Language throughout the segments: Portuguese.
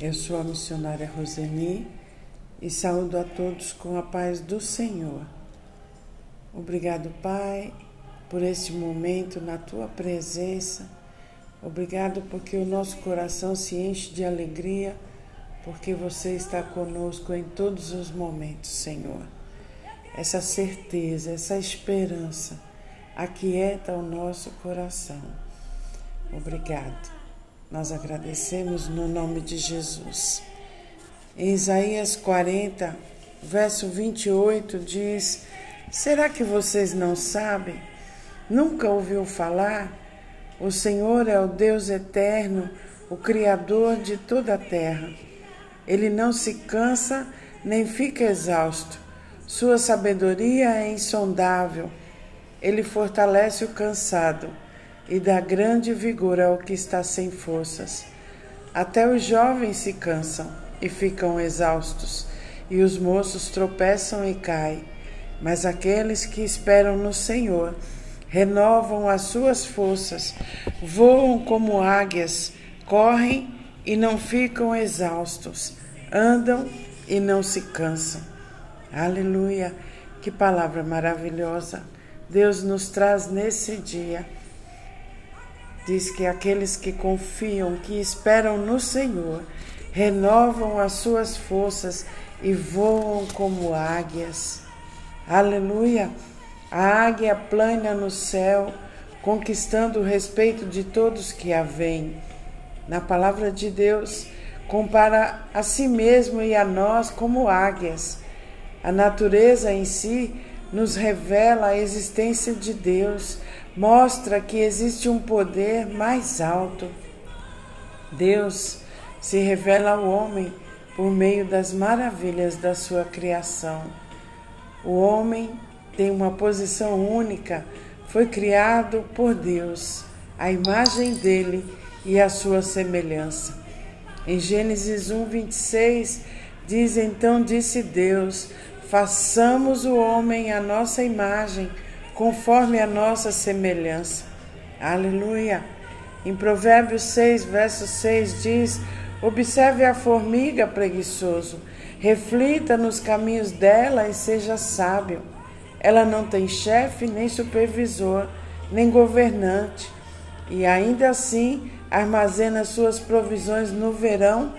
Eu sou a missionária Roseni e saúdo a todos com a paz do Senhor. Obrigado, Pai, por este momento na tua presença. Obrigado porque o nosso coração se enche de alegria, porque você está conosco em todos os momentos, Senhor. Essa certeza, essa esperança aquieta o nosso coração. Obrigado. Nós agradecemos no nome de Jesus. Em Isaías 40, verso 28 diz: Será que vocês não sabem? Nunca ouviu falar? O Senhor é o Deus eterno, o Criador de toda a terra. Ele não se cansa nem fica exausto. Sua sabedoria é insondável. Ele fortalece o cansado e dá grande vigor ao que está sem forças. Até os jovens se cansam e ficam exaustos, e os moços tropeçam e caem. Mas aqueles que esperam no Senhor renovam as suas forças, voam como águias, correm e não ficam exaustos, andam e não se cansam. Aleluia! Que palavra maravilhosa Deus nos traz nesse dia diz que aqueles que confiam, que esperam no Senhor, renovam as suas forças e voam como águias. Aleluia! A águia plana no céu, conquistando o respeito de todos que a veem. Na palavra de Deus, compara a si mesmo e a nós como águias. A natureza em si nos revela a existência de Deus, mostra que existe um poder mais alto. Deus se revela ao homem por meio das maravilhas da sua criação. O homem tem uma posição única, foi criado por Deus, a imagem dele e a sua semelhança. Em Gênesis 1, 26, diz: Então disse Deus: Façamos o homem à nossa imagem conforme a nossa semelhança. Aleluia. Em Provérbios 6, verso 6 diz: Observe a formiga preguiçoso, reflita nos caminhos dela e seja sábio. Ela não tem chefe, nem supervisor, nem governante, e ainda assim armazena suas provisões no verão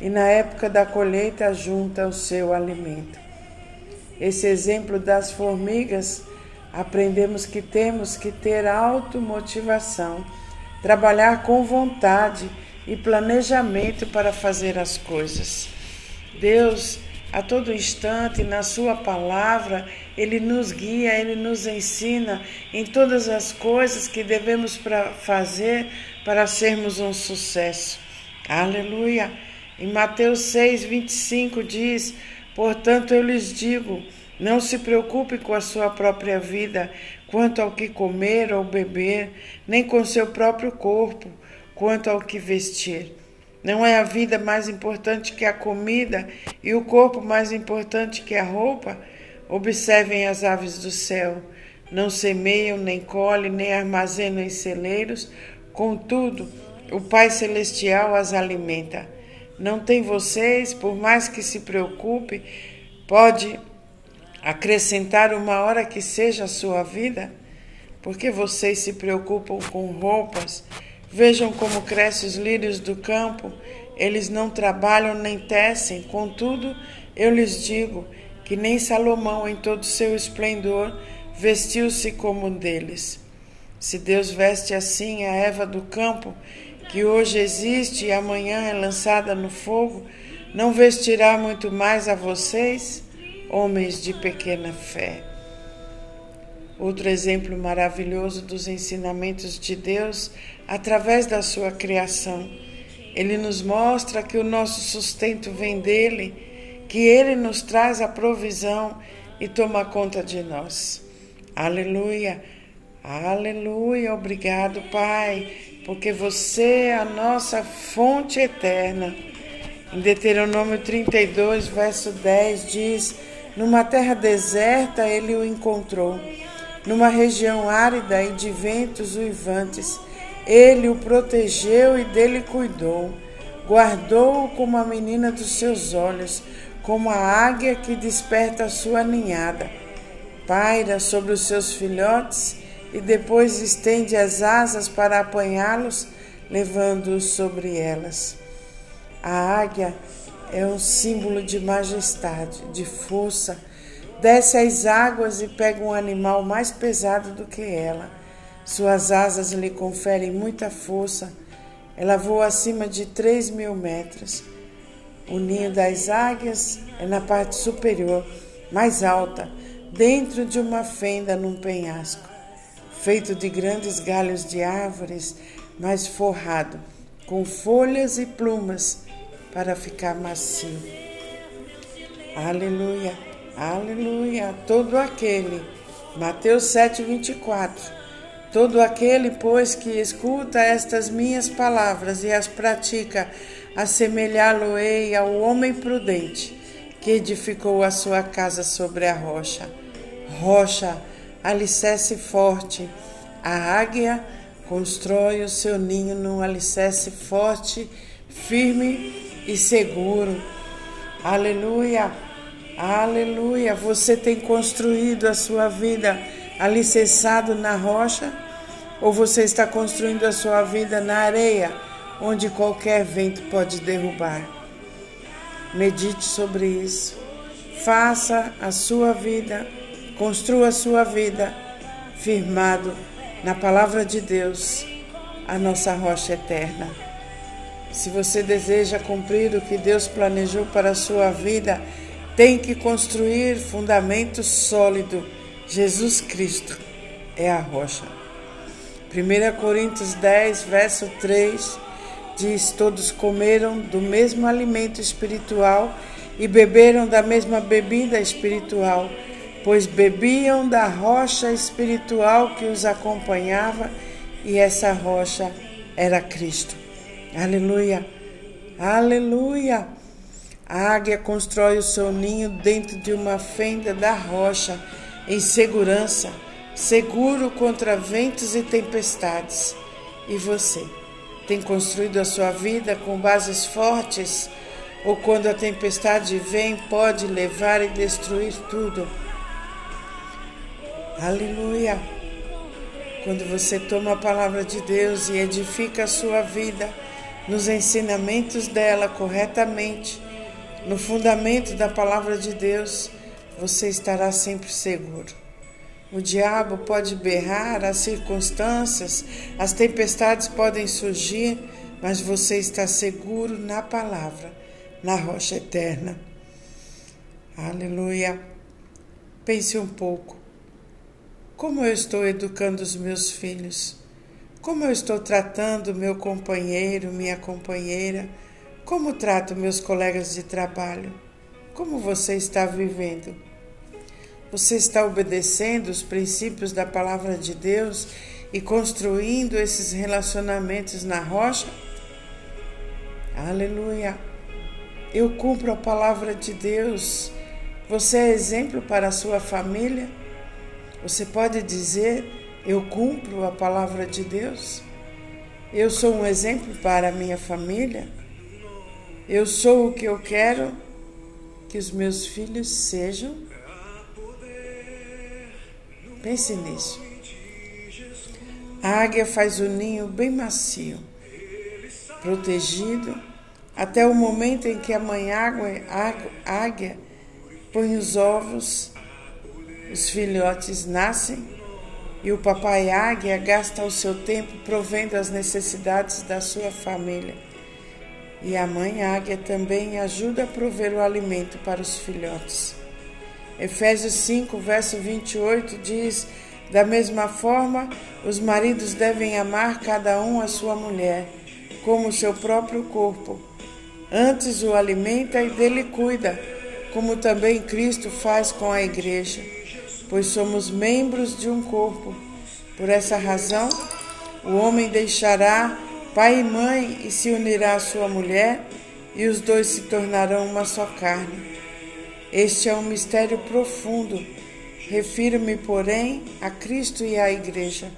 e na época da colheita junta o seu alimento. Esse exemplo das formigas aprendemos que temos que ter automotivação, trabalhar com vontade e planejamento para fazer as coisas. Deus, a todo instante, na Sua palavra, Ele nos guia, Ele nos ensina em todas as coisas que devemos pra fazer para sermos um sucesso. Aleluia! Em Mateus 6, 25 diz: Portanto, eu lhes digo, não se preocupe com a sua própria vida, quanto ao que comer ou beber, nem com seu próprio corpo, quanto ao que vestir. Não é a vida mais importante que a comida e o corpo mais importante que a roupa? Observem as aves do céu. Não semeiam, nem colhem, nem armazenam em celeiros, contudo, o Pai Celestial as alimenta. Não tem vocês, por mais que se preocupe, pode acrescentar uma hora que seja a sua vida? Porque vocês se preocupam com roupas? Vejam como crescem os lírios do campo, eles não trabalham nem tecem, contudo, eu lhes digo que nem Salomão, em todo seu esplendor, vestiu-se como um deles. Se Deus veste assim a Eva do campo, que hoje existe e amanhã é lançada no fogo, não vestirá muito mais a vocês? Homens de pequena fé. Outro exemplo maravilhoso dos ensinamentos de Deus através da sua criação. Ele nos mostra que o nosso sustento vem dele, que ele nos traz a provisão e toma conta de nós. Aleluia, aleluia, obrigado, Pai, porque você é a nossa fonte eterna. Em Deuteronômio 32, verso 10 diz: numa terra deserta ele o encontrou, numa região árida e de ventos uivantes. Ele o protegeu e dele cuidou. guardou-o como a menina dos seus olhos, como a águia que desperta a sua ninhada. Paira sobre os seus filhotes e depois estende as asas para apanhá-los, levando-os sobre elas. A águia é um símbolo de majestade, de força. Desce às águas e pega um animal mais pesado do que ela. Suas asas lhe conferem muita força ela voa acima de 3 mil metros. O ninho das águias é na parte superior, mais alta, dentro de uma fenda num penhasco, feito de grandes galhos de árvores, mas forrado com folhas e plumas para ficar macio. Aleluia, aleluia, todo aquele. Mateus 7, 24 Todo aquele, pois, que escuta estas minhas palavras e as pratica, assemelhá-lo-ei ao homem prudente que edificou a sua casa sobre a rocha. Rocha, alicerce forte. A águia constrói o seu ninho num alicerce forte, firme e seguro. Aleluia, aleluia. Você tem construído a sua vida alicerçado na rocha ou você está construindo a sua vida na areia, onde qualquer vento pode derrubar? Medite sobre isso. Faça a sua vida, construa a sua vida firmado na palavra de Deus, a nossa rocha eterna. Se você deseja cumprir o que Deus planejou para a sua vida, tem que construir fundamento sólido Jesus Cristo é a rocha. 1 Coríntios 10, verso 3 diz: Todos comeram do mesmo alimento espiritual e beberam da mesma bebida espiritual, pois bebiam da rocha espiritual que os acompanhava, e essa rocha era Cristo. Aleluia! Aleluia! A águia constrói o seu ninho dentro de uma fenda da rocha em segurança, seguro contra ventos e tempestades. E você? Tem construído a sua vida com bases fortes? Ou quando a tempestade vem, pode levar e destruir tudo? Aleluia! Quando você toma a palavra de Deus e edifica a sua vida nos ensinamentos dela corretamente, no fundamento da palavra de Deus, você estará sempre seguro. O diabo pode berrar, as circunstâncias, as tempestades podem surgir, mas você está seguro na palavra, na rocha eterna. Aleluia. Pense um pouco. Como eu estou educando os meus filhos? Como eu estou tratando meu companheiro, minha companheira? Como trato meus colegas de trabalho? Como você está vivendo? Você está obedecendo os princípios da palavra de Deus e construindo esses relacionamentos na rocha? Aleluia! Eu cumpro a palavra de Deus. Você é exemplo para a sua família? Você pode dizer: Eu cumpro a palavra de Deus? Eu sou um exemplo para a minha família? Eu sou o que eu quero que os meus filhos sejam? Pense nisso. A águia faz o ninho bem macio, protegido, até o momento em que a mãe água, águia põe os ovos, os filhotes nascem e o papai águia gasta o seu tempo provendo as necessidades da sua família. E a mãe águia também ajuda a prover o alimento para os filhotes. Efésios 5, verso 28 diz: Da mesma forma, os maridos devem amar cada um a sua mulher, como o seu próprio corpo. Antes o alimenta e dele cuida, como também Cristo faz com a igreja, pois somos membros de um corpo. Por essa razão, o homem deixará pai e mãe e se unirá à sua mulher, e os dois se tornarão uma só carne. Este é um mistério profundo. Refiro-me, porém, a Cristo e à Igreja.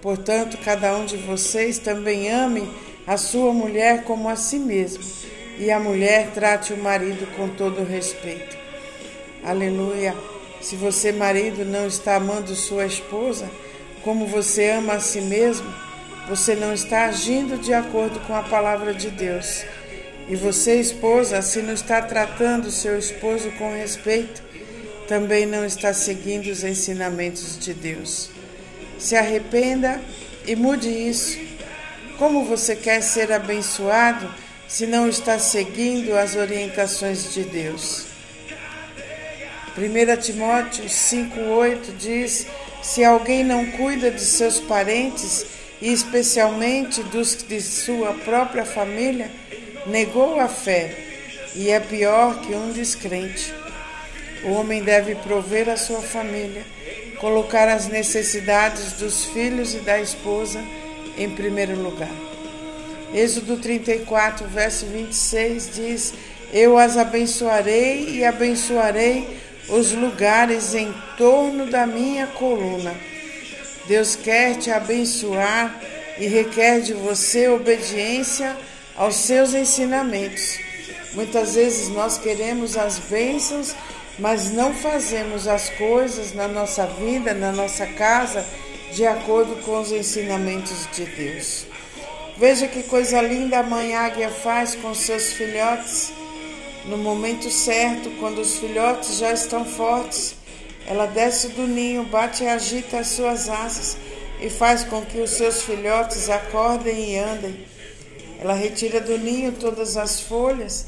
Portanto, cada um de vocês também ame a sua mulher como a si mesmo, e a mulher trate o marido com todo respeito. Aleluia. Se você, marido, não está amando sua esposa como você ama a si mesmo, você não está agindo de acordo com a palavra de Deus. E você, esposa, se não está tratando seu esposo com respeito, também não está seguindo os ensinamentos de Deus. Se arrependa e mude isso. Como você quer ser abençoado se não está seguindo as orientações de Deus? 1 Timóteo 5,8 diz: Se alguém não cuida de seus parentes, e especialmente dos de sua própria família, negou a fé e é pior que um descrente. O homem deve prover a sua família, colocar as necessidades dos filhos e da esposa em primeiro lugar. Êxodo 34, verso 26 diz: Eu as abençoarei e abençoarei os lugares em torno da minha coluna. Deus quer te abençoar e requer de você obediência aos seus ensinamentos. Muitas vezes nós queremos as bênçãos, mas não fazemos as coisas na nossa vida, na nossa casa, de acordo com os ensinamentos de Deus. Veja que coisa linda a mãe águia faz com seus filhotes. No momento certo, quando os filhotes já estão fortes, ela desce do ninho, bate e agita as suas asas e faz com que os seus filhotes acordem e andem. Ela retira do ninho todas as folhas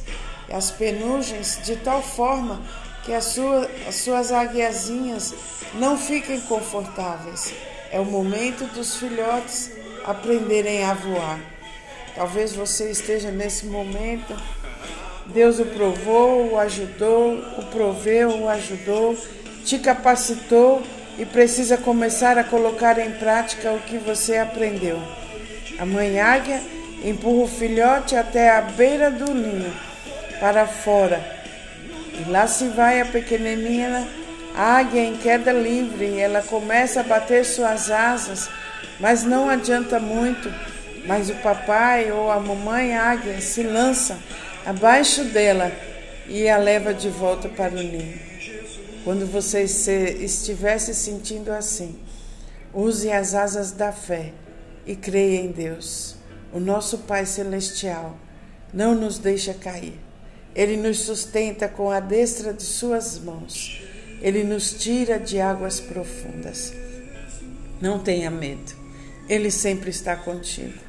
e as penugens de tal forma que as, sua, as suas águiazinhas não fiquem confortáveis. É o momento dos filhotes aprenderem a voar. Talvez você esteja nesse momento. Deus o provou, o ajudou, o proveu, o ajudou, te capacitou e precisa começar a colocar em prática o que você aprendeu. A mãe águia empurra o filhote até a beira do ninho, para fora. E lá se vai a pequenininha águia em queda livre. Ela começa a bater suas asas, mas não adianta muito. Mas o papai ou a mamãe águia se lança abaixo dela e a leva de volta para o ninho. Quando você estiver se sentindo assim, use as asas da fé e creia em Deus o nosso Pai Celestial, não nos deixa cair. Ele nos sustenta com a destra de Suas mãos. Ele nos tira de águas profundas. Não tenha medo, Ele sempre está contigo.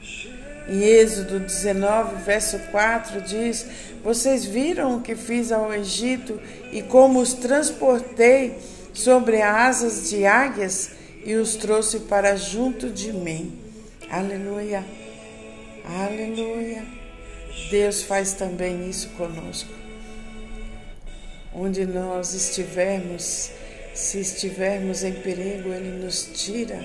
Em Êxodo 19, verso 4 diz: Vocês viram o que fiz ao Egito e como os transportei sobre asas de águias e os trouxe para junto de mim. Aleluia. Aleluia. Deus faz também isso conosco. Onde nós estivermos, se estivermos em perigo, Ele nos tira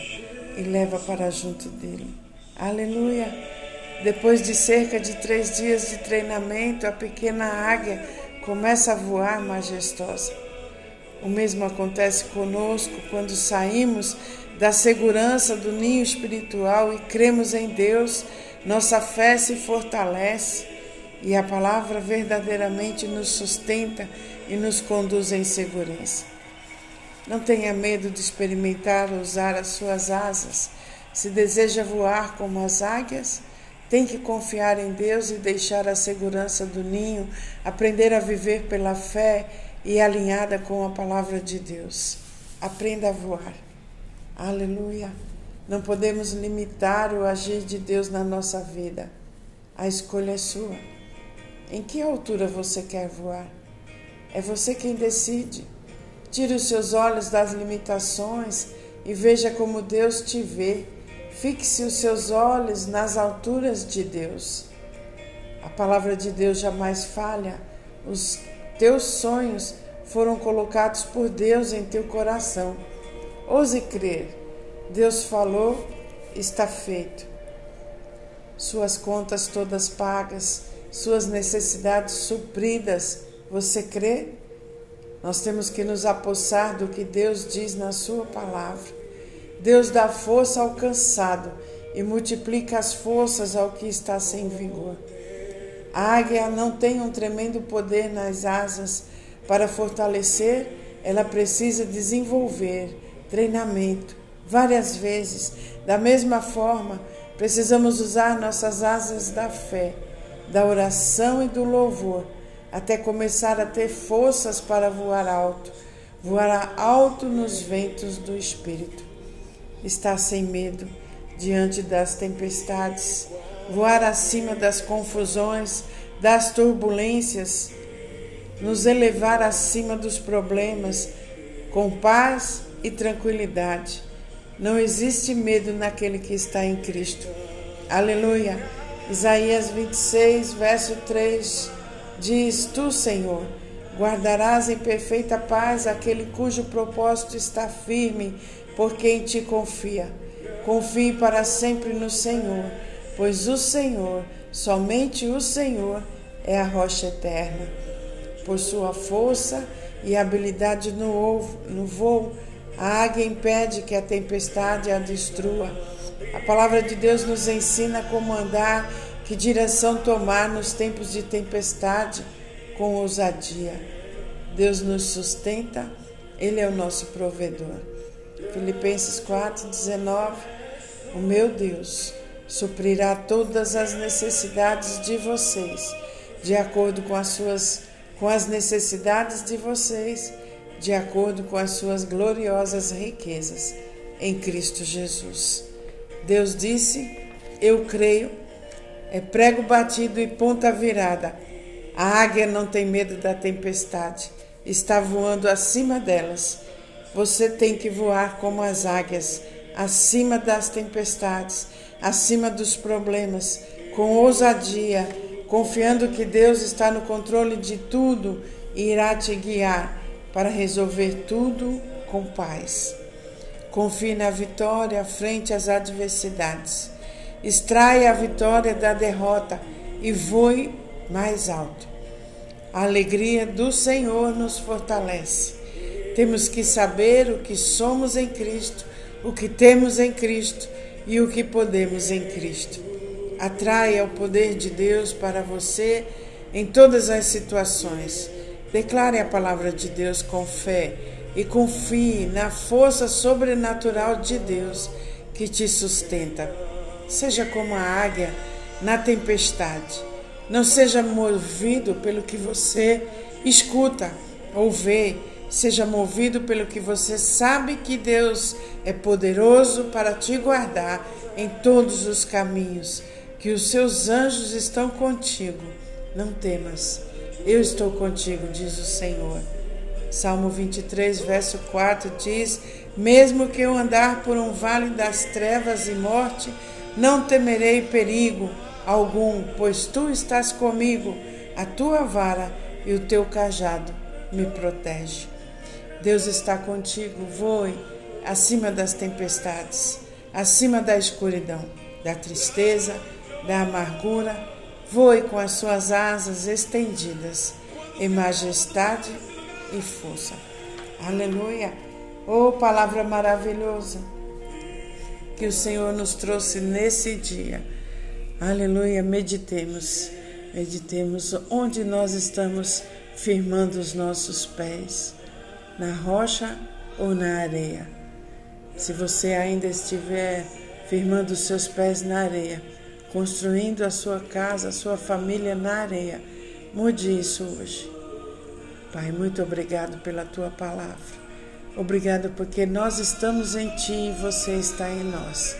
e leva para junto dele. Aleluia. Depois de cerca de três dias de treinamento, a pequena águia começa a voar majestosa. O mesmo acontece conosco quando saímos da segurança do ninho espiritual e cremos em Deus nossa fé se fortalece e a palavra verdadeiramente nos sustenta e nos conduz em segurança. Não tenha medo de experimentar usar as suas asas. Se deseja voar como as águias, tem que confiar em Deus e deixar a segurança do ninho, aprender a viver pela fé e alinhada com a palavra de Deus. Aprenda a voar. Aleluia. Não podemos limitar o agir de Deus na nossa vida. A escolha é sua. Em que altura você quer voar? É você quem decide. Tire os seus olhos das limitações e veja como Deus te vê. Fixe os seus olhos nas alturas de Deus. A palavra de Deus jamais falha. Os teus sonhos foram colocados por Deus em teu coração. Ouse crer Deus falou, está feito. Suas contas todas pagas, suas necessidades supridas. Você crê? Nós temos que nos apossar do que Deus diz na Sua palavra. Deus dá força ao cansado e multiplica as forças ao que está sem vigor. A águia não tem um tremendo poder nas asas para fortalecer, ela precisa desenvolver treinamento várias vezes. Da mesma forma, precisamos usar nossas asas da fé, da oração e do louvor, até começar a ter forças para voar alto, voar alto nos ventos do Espírito. Estar sem medo diante das tempestades, voar acima das confusões, das turbulências, nos elevar acima dos problemas com paz e tranquilidade. Não existe medo naquele que está em Cristo. Aleluia. Isaías 26, verso 3 diz: Tu, Senhor, guardarás em perfeita paz aquele cujo propósito está firme, por quem te confia. Confie para sempre no Senhor, pois o Senhor, somente o Senhor, é a rocha eterna. Por sua força e habilidade no, no voo, a águia impede que a tempestade a destrua. A palavra de Deus nos ensina como andar, que direção tomar nos tempos de tempestade com ousadia. Deus nos sustenta, Ele é o nosso provedor. Filipenses 4, 19. O meu Deus suprirá todas as necessidades de vocês, de acordo com as suas com as necessidades de vocês, de acordo com as suas gloriosas riquezas em Cristo Jesus. Deus disse: Eu creio, é prego batido e ponta virada. A águia não tem medo da tempestade, está voando acima delas você tem que voar como as águias, acima das tempestades, acima dos problemas, com ousadia, confiando que Deus está no controle de tudo e irá te guiar para resolver tudo com paz. Confie na vitória frente às adversidades. Extraia a vitória da derrota e voe mais alto. A alegria do Senhor nos fortalece. Temos que saber o que somos em Cristo, o que temos em Cristo e o que podemos em Cristo. Atraia o poder de Deus para você em todas as situações. Declare a palavra de Deus com fé e confie na força sobrenatural de Deus que te sustenta. Seja como a águia na tempestade. Não seja movido pelo que você escuta ou vê Seja movido pelo que você sabe que Deus é poderoso para te guardar em todos os caminhos, que os seus anjos estão contigo. Não temas, eu estou contigo, diz o Senhor. Salmo 23, verso 4 diz: Mesmo que eu andar por um vale das trevas e morte, não temerei perigo algum, pois tu estás comigo, a tua vara e o teu cajado me protege. Deus está contigo, voe acima das tempestades, acima da escuridão, da tristeza, da amargura, voe com as suas asas estendidas em majestade e força. Aleluia! Oh, palavra maravilhosa que o Senhor nos trouxe nesse dia. Aleluia! Meditemos, meditemos onde nós estamos firmando os nossos pés na rocha ou na areia. Se você ainda estiver firmando seus pés na areia, construindo a sua casa, a sua família na areia, mude isso hoje. Pai, muito obrigado pela tua palavra. Obrigado porque nós estamos em ti e você está em nós.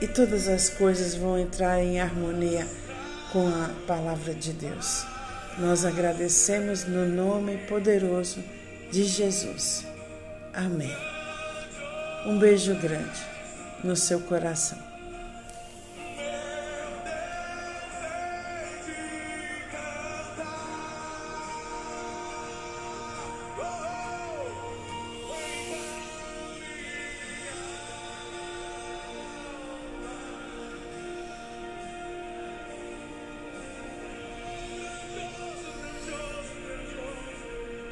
E todas as coisas vão entrar em harmonia com a palavra de Deus. Nós agradecemos no nome poderoso de Jesus. Amém. Um beijo grande no seu coração.